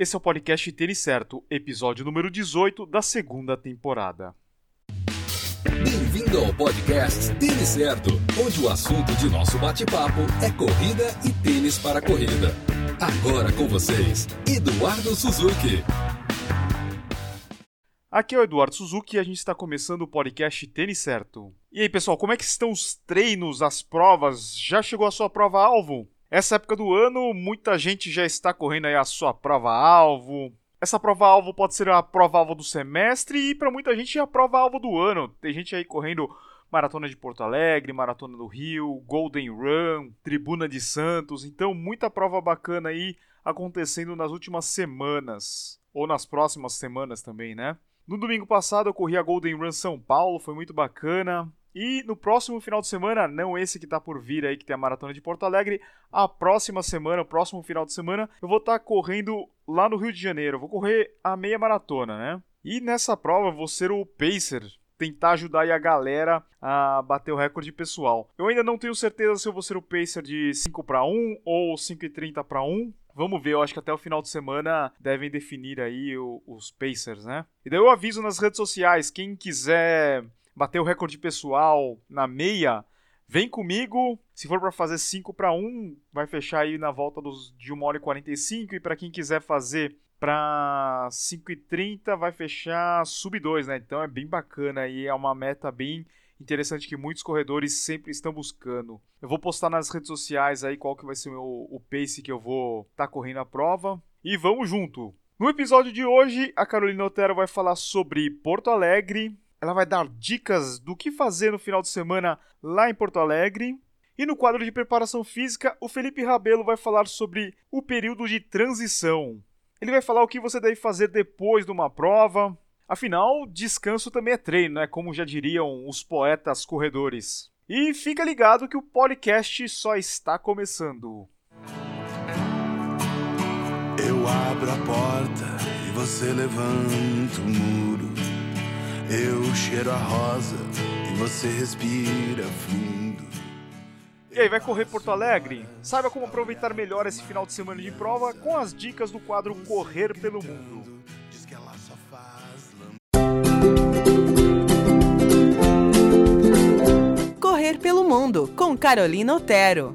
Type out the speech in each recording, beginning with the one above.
Esse é o podcast Tênis Certo, episódio número 18 da segunda temporada. Bem-vindo ao podcast Tênis Certo, onde o assunto de nosso bate-papo é corrida e tênis para corrida. Agora com vocês, Eduardo Suzuki. Aqui é o Eduardo Suzuki e a gente está começando o podcast Tênis Certo. E aí, pessoal, como é que estão os treinos, as provas? Já chegou a sua prova-alvo? Essa época do ano, muita gente já está correndo aí a sua prova-alvo. Essa prova-alvo pode ser a prova-alvo do semestre e para muita gente é a prova-alvo do ano. Tem gente aí correndo Maratona de Porto Alegre, Maratona do Rio, Golden Run, Tribuna de Santos. Então, muita prova bacana aí acontecendo nas últimas semanas. Ou nas próximas semanas também, né? No domingo passado eu corri a Golden Run São Paulo, foi muito bacana. E no próximo final de semana, não esse que está por vir aí, que tem a Maratona de Porto Alegre, a próxima semana, o próximo final de semana, eu vou estar tá correndo lá no Rio de Janeiro. Vou correr a meia maratona, né? E nessa prova eu vou ser o pacer, tentar ajudar aí a galera a bater o recorde pessoal. Eu ainda não tenho certeza se eu vou ser o pacer de 5 para 1 ou 5 e 30 para 1, Vamos ver, eu acho que até o final de semana devem definir aí os Pacers, né? E daí eu aviso nas redes sociais, quem quiser bater o recorde pessoal na meia, vem comigo. Se for para fazer 5 para 1, vai fechar aí na volta dos, de 1 hora e 45. E para quem quiser fazer para 5 e 30, vai fechar sub 2, né? Então é bem bacana e é uma meta bem interessante que muitos corredores sempre estão buscando. Eu vou postar nas redes sociais aí qual que vai ser o, o pace que eu vou estar tá correndo a prova. E vamos junto! No episódio de hoje, a Carolina Otero vai falar sobre Porto Alegre. Ela vai dar dicas do que fazer no final de semana lá em Porto Alegre. E no quadro de preparação física, o Felipe Rabelo vai falar sobre o período de transição. Ele vai falar o que você deve fazer depois de uma prova, Afinal, descanso também é treino, né? Como já diriam os poetas corredores. E fica ligado que o podcast só está começando. Eu abro a porta e você levanta o muro. Cheiro a rosa e você respira fundo. E aí, vai correr Porto Alegre? Saiba como aproveitar melhor esse final de semana de prova com as dicas do quadro Correr pelo Mundo. Correr pelo Mundo, com Carolina Otero.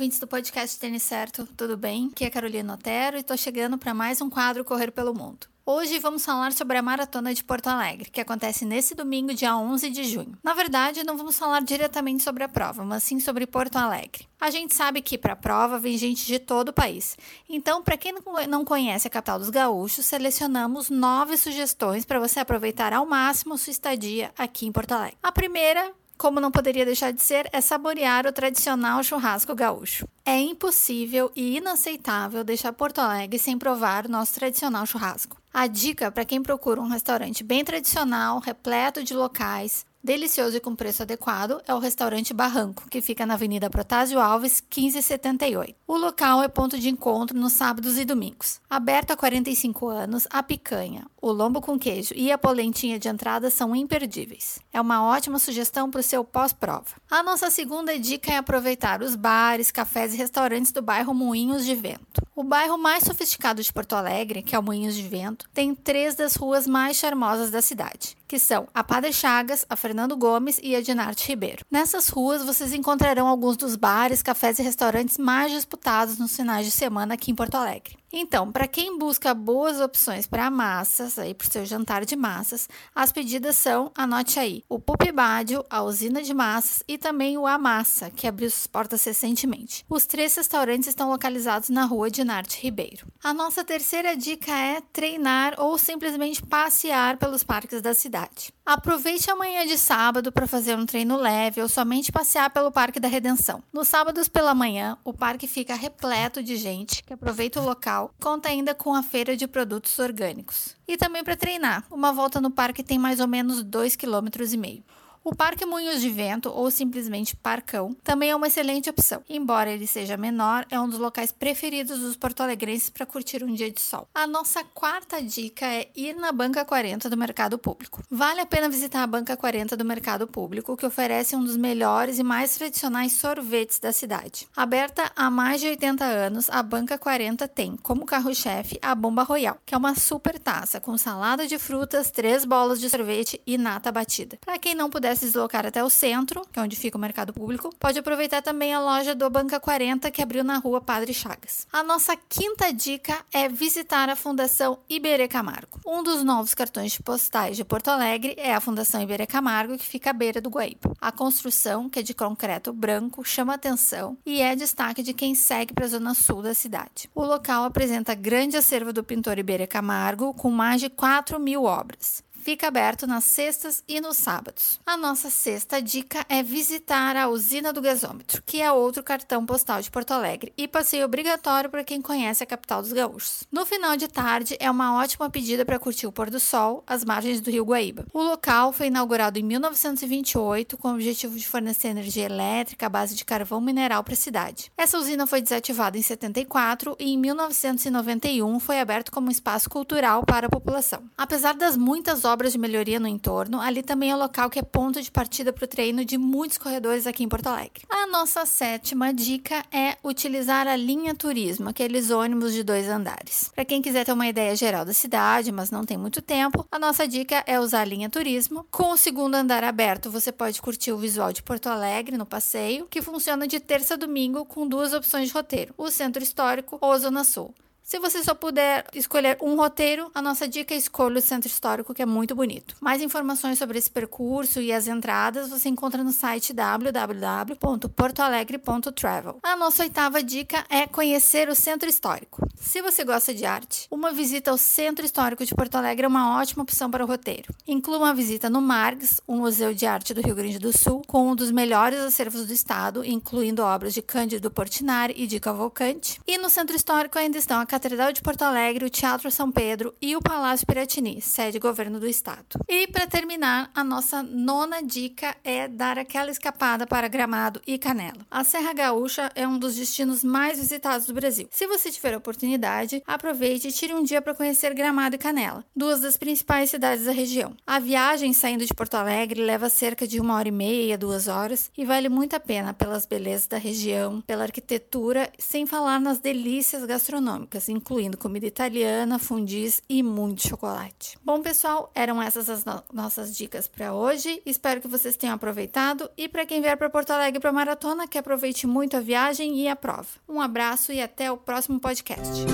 Ouvintes do podcast Tênis Certo, tudo bem? Aqui é Carolina Otero e estou chegando para mais um quadro Correr pelo Mundo. Hoje vamos falar sobre a Maratona de Porto Alegre, que acontece nesse domingo, dia 11 de junho. Na verdade, não vamos falar diretamente sobre a prova, mas sim sobre Porto Alegre. A gente sabe que para a prova vem gente de todo o país. Então, para quem não conhece a capital dos gaúchos, selecionamos nove sugestões para você aproveitar ao máximo sua estadia aqui em Porto Alegre. A primeira como não poderia deixar de ser, é saborear o tradicional churrasco gaúcho. É impossível e inaceitável deixar Porto Alegre sem provar o nosso tradicional churrasco. A dica para quem procura um restaurante bem tradicional, repleto de locais, Delicioso e com preço adequado é o restaurante Barranco, que fica na Avenida Protásio Alves, 1578. O local é ponto de encontro nos sábados e domingos. Aberto há 45 anos, a picanha, o lombo com queijo e a polentinha de entrada são imperdíveis. É uma ótima sugestão para o seu pós-prova. A nossa segunda dica é aproveitar os bares, cafés e restaurantes do bairro Moinhos de Vento. O bairro mais sofisticado de Porto Alegre, que é o Moinhos de Vento, tem três das ruas mais charmosas da cidade, que são a Padre Chagas, a Fernando Gomes e a Dinarte Ribeiro. Nessas ruas vocês encontrarão alguns dos bares, cafés e restaurantes mais disputados nos finais de semana aqui em Porto Alegre. Então, para quem busca boas opções para massas, aí para o seu jantar de massas, as pedidas são, anote aí, o Pupibádio, a usina de massas e também o Amassa, que abriu suas portas recentemente. Os três restaurantes estão localizados na rua de Narte Ribeiro. A nossa terceira dica é treinar ou simplesmente passear pelos parques da cidade. Aproveite a manhã de sábado para fazer um treino leve ou somente passear pelo Parque da Redenção. Nos sábados pela manhã, o parque fica repleto de gente que aproveita o local, conta ainda com a feira de produtos orgânicos. E também para treinar. Uma volta no parque tem mais ou menos 2,5 km. O Parque Moinhos de Vento, ou simplesmente Parcão, também é uma excelente opção. Embora ele seja menor, é um dos locais preferidos dos porto-alegrenses para curtir um dia de sol. A nossa quarta dica é ir na Banca 40 do Mercado Público. Vale a pena visitar a Banca 40 do Mercado Público, que oferece um dos melhores e mais tradicionais sorvetes da cidade. Aberta há mais de 80 anos, a Banca 40 tem como carro-chefe a Bomba Royal, que é uma super taça com salada de frutas, três bolas de sorvete e nata batida. Para quem não puder se deslocar até o centro, que é onde fica o mercado público, pode aproveitar também a loja do Banca 40 que abriu na rua Padre Chagas. A nossa quinta dica é visitar a Fundação Iberê Camargo. Um dos novos cartões postais de Porto Alegre é a Fundação Iberê Camargo, que fica à beira do Guaíba. A construção, que é de concreto branco, chama atenção e é destaque de quem segue para a zona sul da cidade. O local apresenta grande acervo do pintor Iberê Camargo, com mais de 4 mil obras fica aberto nas sextas e nos sábados. A nossa sexta dica é visitar a usina do gasômetro, que é outro cartão postal de Porto Alegre e passeio obrigatório para quem conhece a capital dos gaúchos. No final de tarde é uma ótima pedida para curtir o pôr do sol às margens do rio Guaíba. O local foi inaugurado em 1928 com o objetivo de fornecer energia elétrica à base de carvão mineral para a cidade. Essa usina foi desativada em 74 e em 1991 foi aberto como espaço cultural para a população. Apesar das muitas de melhoria no entorno, ali também é o local que é ponto de partida para o treino de muitos corredores aqui em Porto Alegre. A nossa sétima dica é utilizar a linha turismo, aqueles ônibus de dois andares. Para quem quiser ter uma ideia geral da cidade, mas não tem muito tempo, a nossa dica é usar a linha turismo. Com o segundo andar aberto, você pode curtir o visual de Porto Alegre no passeio, que funciona de terça a domingo com duas opções de roteiro: o Centro Histórico ou a Zona Sul. Se você só puder escolher um roteiro, a nossa dica é escolha o Centro Histórico, que é muito bonito. Mais informações sobre esse percurso e as entradas você encontra no site www.portoalegre.travel. A nossa oitava dica é conhecer o Centro Histórico. Se você gosta de arte, uma visita ao Centro Histórico de Porto Alegre é uma ótima opção para o roteiro. Inclua uma visita no Margs, o Museu de Arte do Rio Grande do Sul, com um dos melhores acervos do estado, incluindo obras de Cândido Portinari e de Cavalcante. E no Centro Histórico ainda estão a Catedral de Porto Alegre, o Teatro São Pedro e o Palácio Piratini, sede governo do estado. E para terminar, a nossa nona dica é dar aquela escapada para Gramado e Canela. A Serra Gaúcha é um dos destinos mais visitados do Brasil. Se você tiver a oportunidade, aproveite e tire um dia para conhecer Gramado e Canela, duas das principais cidades da região. A viagem saindo de Porto Alegre leva cerca de uma hora e meia, duas horas e vale muito a pena pelas belezas da região, pela arquitetura, sem falar nas delícias gastronômicas incluindo comida italiana, fundis e muito chocolate. Bom, pessoal, eram essas as no nossas dicas para hoje. Espero que vocês tenham aproveitado e para quem vier para Porto Alegre para maratona, que aproveite muito a viagem e a prova. Um abraço e até o próximo podcast.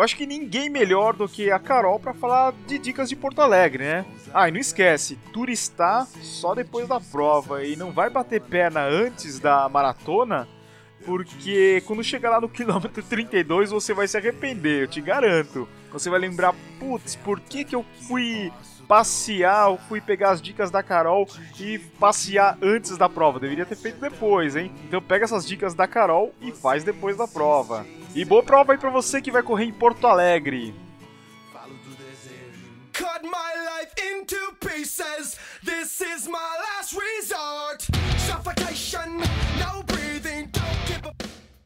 Eu acho que ninguém melhor do que a Carol para falar de dicas de Porto Alegre, né? Ah, e não esquece, turistar só depois da prova e não vai bater perna antes da maratona, porque quando chegar lá no quilômetro 32 você vai se arrepender, eu te garanto. Você vai lembrar, putz, por que que eu fui passear, eu fui pegar as dicas da Carol e passear antes da prova. Deveria ter feito depois, hein? Então pega essas dicas da Carol e faz depois da prova. E boa prova aí pra você que vai correr em Porto Alegre. Cut my life into pieces. This is my last resort. Suffocation, no breathing, don't give a...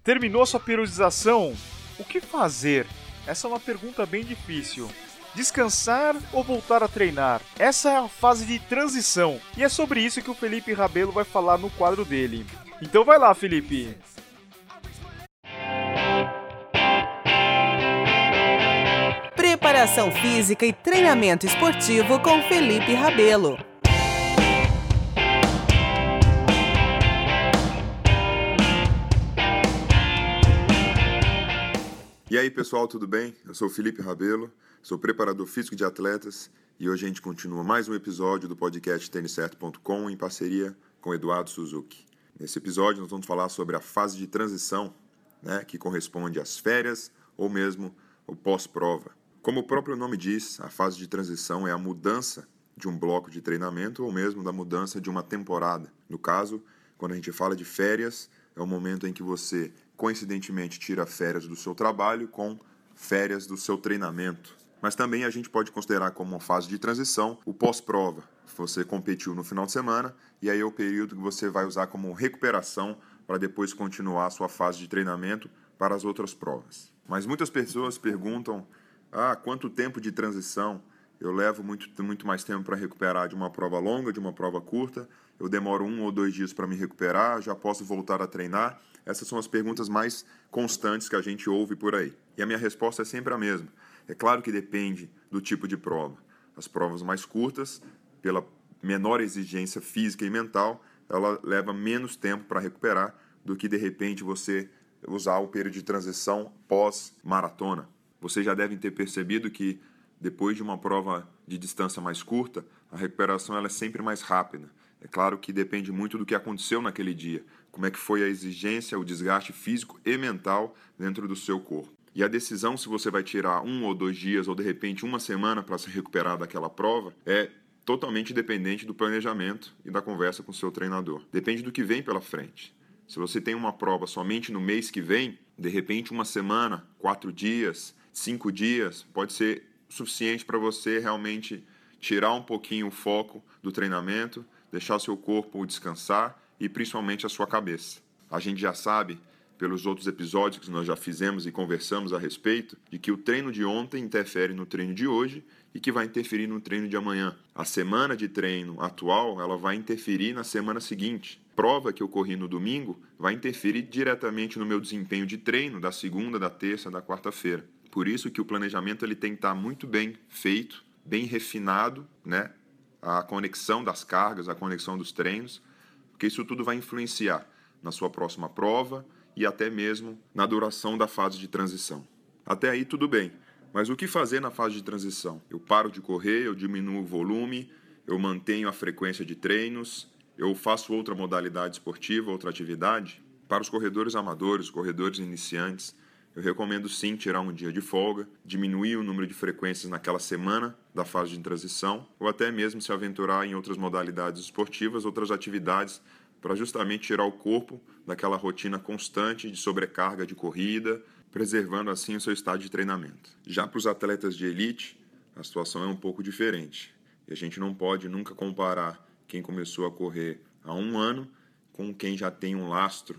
Terminou a sua periodização? O que fazer? Essa é uma pergunta bem difícil. Descansar ou voltar a treinar? Essa é a fase de transição. E é sobre isso que o Felipe Rabelo vai falar no quadro dele. Então vai lá, Felipe. Preparação física e treinamento esportivo com Felipe Rabelo. E aí, pessoal, tudo bem? Eu sou Felipe Rabelo, sou preparador físico de atletas e hoje a gente continua mais um episódio do podcast têniscerto.com em parceria com Eduardo Suzuki. Nesse episódio nós vamos falar sobre a fase de transição, né, que corresponde às férias ou mesmo o pós-prova. Como o próprio nome diz, a fase de transição é a mudança de um bloco de treinamento ou mesmo da mudança de uma temporada. No caso, quando a gente fala de férias, é o momento em que você coincidentemente tira férias do seu trabalho com férias do seu treinamento. Mas também a gente pode considerar como uma fase de transição o pós-prova. Você competiu no final de semana e aí é o período que você vai usar como recuperação para depois continuar a sua fase de treinamento para as outras provas. Mas muitas pessoas perguntam: ah, quanto tempo de transição? Eu levo muito, muito mais tempo para recuperar de uma prova longa, de uma prova curta. Eu demoro um ou dois dias para me recuperar, já posso voltar a treinar. Essas são as perguntas mais constantes que a gente ouve por aí. E a minha resposta é sempre a mesma. É claro que depende do tipo de prova. As provas mais curtas, pela menor exigência física e mental, ela leva menos tempo para recuperar do que de repente você usar o período de transição pós-maratona. Vocês já devem ter percebido que depois de uma prova de distância mais curta, a recuperação ela é sempre mais rápida. É claro que depende muito do que aconteceu naquele dia, como é que foi a exigência, o desgaste físico e mental dentro do seu corpo. E a decisão se você vai tirar um ou dois dias ou de repente uma semana para se recuperar daquela prova é totalmente dependente do planejamento e da conversa com o seu treinador. Depende do que vem pela frente. Se você tem uma prova somente no mês que vem, de repente uma semana, quatro dias, cinco dias, pode ser suficiente para você realmente tirar um pouquinho o foco do treinamento, deixar seu corpo descansar e principalmente a sua cabeça. A gente já sabe, pelos outros episódios que nós já fizemos e conversamos a respeito, de que o treino de ontem interfere no treino de hoje e que vai interferir no treino de amanhã. A semana de treino atual, ela vai interferir na semana seguinte. Prova que eu corri no domingo vai interferir diretamente no meu desempenho de treino da segunda, da terça, da quarta-feira. Por isso que o planejamento ele tem que estar muito bem feito, bem refinado, né? A conexão das cargas, a conexão dos treinos, porque isso tudo vai influenciar na sua próxima prova e até mesmo na duração da fase de transição. Até aí tudo bem, mas o que fazer na fase de transição? Eu paro de correr, eu diminuo o volume, eu mantenho a frequência de treinos, eu faço outra modalidade esportiva, outra atividade? Para os corredores amadores, corredores iniciantes, eu recomendo sim tirar um dia de folga, diminuir o número de frequências naquela semana da fase de transição, ou até mesmo se aventurar em outras modalidades esportivas, outras atividades, para justamente tirar o corpo daquela rotina constante de sobrecarga de corrida, preservando assim o seu estado de treinamento. Já para os atletas de elite, a situação é um pouco diferente. E a gente não pode nunca comparar quem começou a correr há um ano com quem já tem um lastro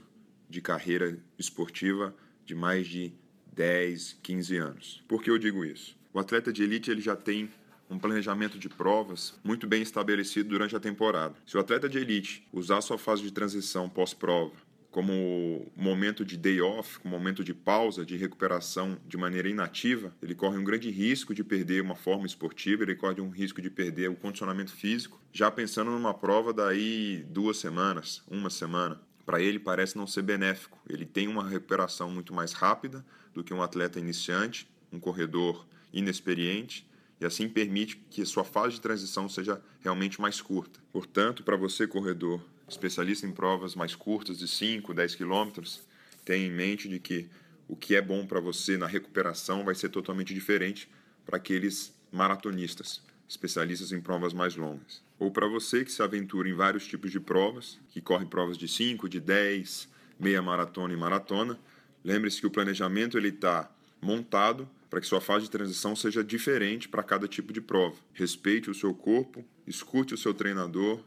de carreira esportiva de mais de 10, 15 anos. Por que eu digo isso? O atleta de elite ele já tem um planejamento de provas muito bem estabelecido durante a temporada. Se o atleta de elite usar sua fase de transição pós-prova como momento de day off, como momento de pausa, de recuperação de maneira inativa, ele corre um grande risco de perder uma forma esportiva, ele corre um risco de perder o condicionamento físico, já pensando numa prova daí duas semanas, uma semana para ele parece não ser benéfico. Ele tem uma recuperação muito mais rápida do que um atleta iniciante, um corredor inexperiente, e assim permite que sua fase de transição seja realmente mais curta. Portanto, para você, corredor especialista em provas mais curtas, de 5, 10 quilômetros, tenha em mente de que o que é bom para você na recuperação vai ser totalmente diferente para aqueles maratonistas, especialistas em provas mais longas ou para você que se aventura em vários tipos de provas, que corre provas de 5, de 10, meia maratona e maratona, lembre-se que o planejamento ele está montado para que sua fase de transição seja diferente para cada tipo de prova. Respeite o seu corpo, escute o seu treinador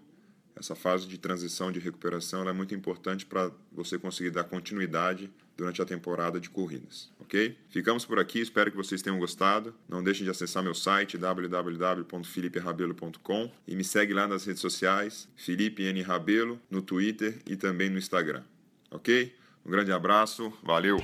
essa fase de transição de recuperação é muito importante para você conseguir dar continuidade durante a temporada de corridas, ok? Ficamos por aqui, espero que vocês tenham gostado. Não deixem de acessar meu site www.filiperabelo.com e me segue lá nas redes sociais, Felipe N. Rabelo, no Twitter e também no Instagram, ok? Um grande abraço, valeu!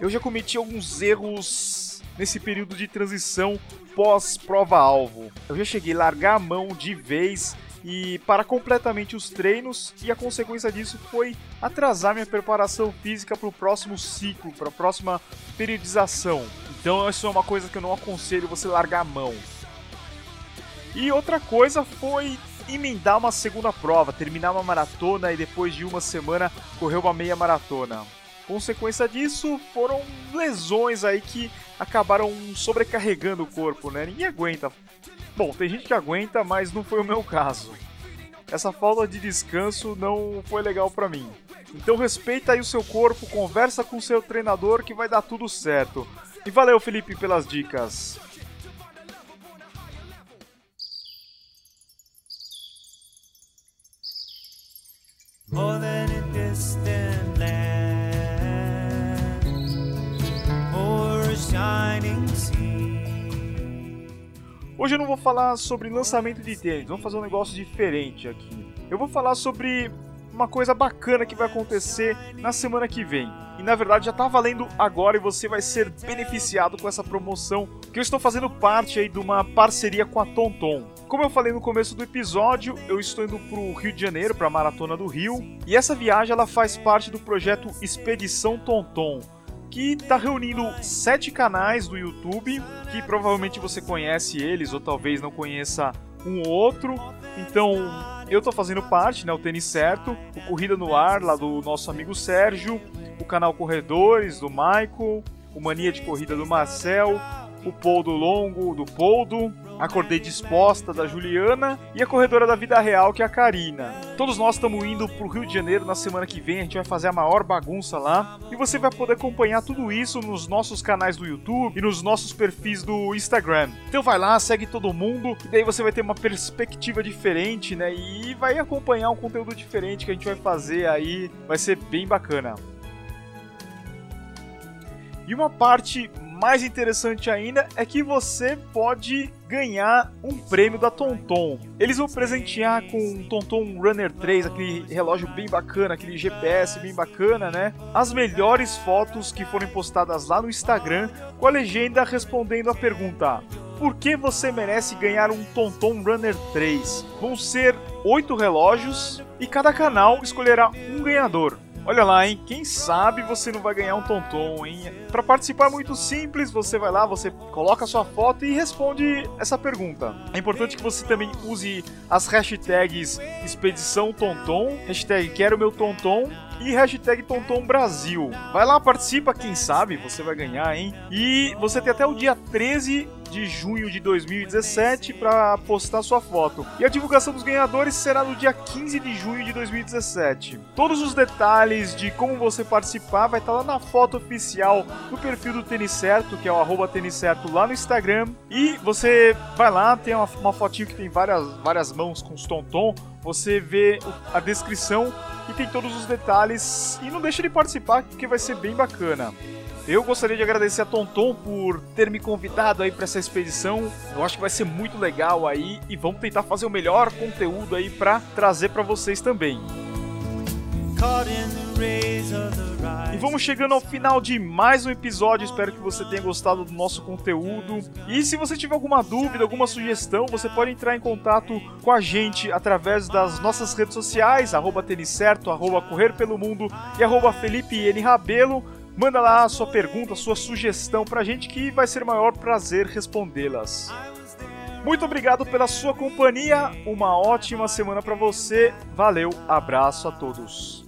eu já cometi alguns erros nesse período de transição pós-prova-alvo. Eu já cheguei a largar a mão de vez e parar completamente os treinos, e a consequência disso foi atrasar minha preparação física para o próximo ciclo, para a próxima periodização. Então, isso é uma coisa que eu não aconselho você largar a mão. E outra coisa foi emendar uma segunda prova, terminar uma maratona e depois de uma semana correr uma meia maratona. Consequência disso foram lesões aí que acabaram sobrecarregando o corpo, né? Ninguém aguenta. Bom, tem gente que aguenta, mas não foi o meu caso. essa falta de descanso não foi legal para mim. Então respeita aí o seu corpo, conversa com o seu treinador que vai dar tudo certo. E valeu, Felipe, pelas dicas. More than Hoje eu não vou falar sobre lançamento de tênis, vamos fazer um negócio diferente aqui. Eu vou falar sobre uma coisa bacana que vai acontecer na semana que vem. E na verdade já está valendo agora e você vai ser beneficiado com essa promoção que eu estou fazendo parte aí de uma parceria com a Tonton. Como eu falei no começo do episódio, eu estou indo para o Rio de Janeiro, para a Maratona do Rio, e essa viagem ela faz parte do projeto Expedição Tonton, que está reunindo sete canais do YouTube, que provavelmente você conhece eles ou talvez não conheça um ou outro. Então, eu estou fazendo parte, né, o Tênis Certo, o Corrida no Ar, lá do nosso amigo Sérgio, o canal Corredores, do Michael, o Mania de Corrida do Marcel, o Poldo Longo, do Poldo, Acordei Disposta, da Juliana, e a Corredora da Vida Real, que é a Karina. Todos nós estamos indo pro Rio de Janeiro na semana que vem, a gente vai fazer a maior bagunça lá, e você vai poder acompanhar tudo isso nos nossos canais do YouTube e nos nossos perfis do Instagram. Então vai lá, segue todo mundo, e daí você vai ter uma perspectiva diferente, né, e vai acompanhar um conteúdo diferente que a gente vai fazer aí, vai ser bem bacana. E uma parte mais interessante ainda é que você pode ganhar um prêmio da Tonton. Eles vão presentear com um Tonton Runner 3, aquele relógio bem bacana, aquele GPS bem bacana, né? As melhores fotos que foram postadas lá no Instagram com a legenda respondendo a pergunta: por que você merece ganhar um Tonton Runner 3? Vão ser oito relógios e cada canal escolherá um ganhador. Olha lá, hein? Quem sabe você não vai ganhar um tonton, hein? Para participar é muito simples, você vai lá, você coloca sua foto e responde essa pergunta. É importante que você também use as hashtags Expedição Tonton, hashtag Quero Meu Tonton e hashtag Tonton Brasil. Vai lá, participa, quem sabe você vai ganhar, hein? E você tem até o dia 13 de junho de 2017 para postar sua foto. E a divulgação dos ganhadores será no dia 15 de junho de 2017. Todos os detalhes de como você participar vai estar lá na foto oficial do perfil do Tênis Certo, que é o arroba Tênis Certo lá no Instagram. E você vai lá, tem uma, uma fotinho que tem várias, várias mãos com os tonton. Você vê a descrição e tem todos os detalhes. E não deixa de participar, porque vai ser bem bacana. Eu gostaria de agradecer a Tonton por ter me convidado aí para essa expedição. Eu acho que vai ser muito legal aí e vamos tentar fazer o melhor conteúdo aí para trazer para vocês também. E vamos chegando ao final de mais um episódio. Espero que você tenha gostado do nosso conteúdo. E se você tiver alguma dúvida, alguma sugestão, você pode entrar em contato com a gente através das nossas redes sociais, arroba certo, arroba correr pelo mundo e arroba Felipe N. Rabelo. Manda lá a sua pergunta, a sua sugestão pra gente que vai ser o maior prazer respondê-las. Muito obrigado pela sua companhia, uma ótima semana para você. Valeu, abraço a todos.